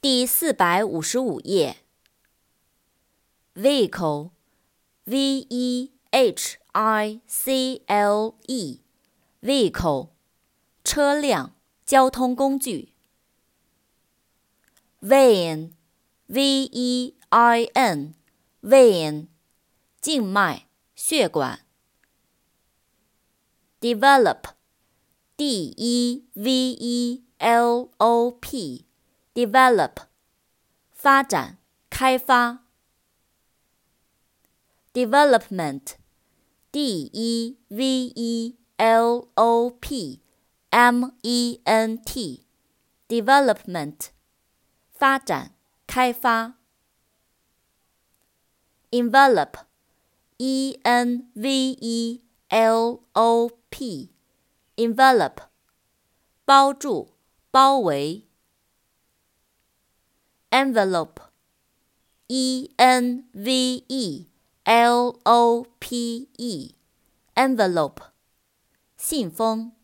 第四百五十五页。vehicle，v-e-h-i-c-l-e，vehicle，车辆、交通工具。vein，v-e-i-n，vein，静脉、血管。 Develop 发展开发 Development D E V E L O P M E N T Development 发展开发 Envelop E N V E L O P Envelop 包住包围。envelope，e-n-v-e。L O P E，envelope，信封。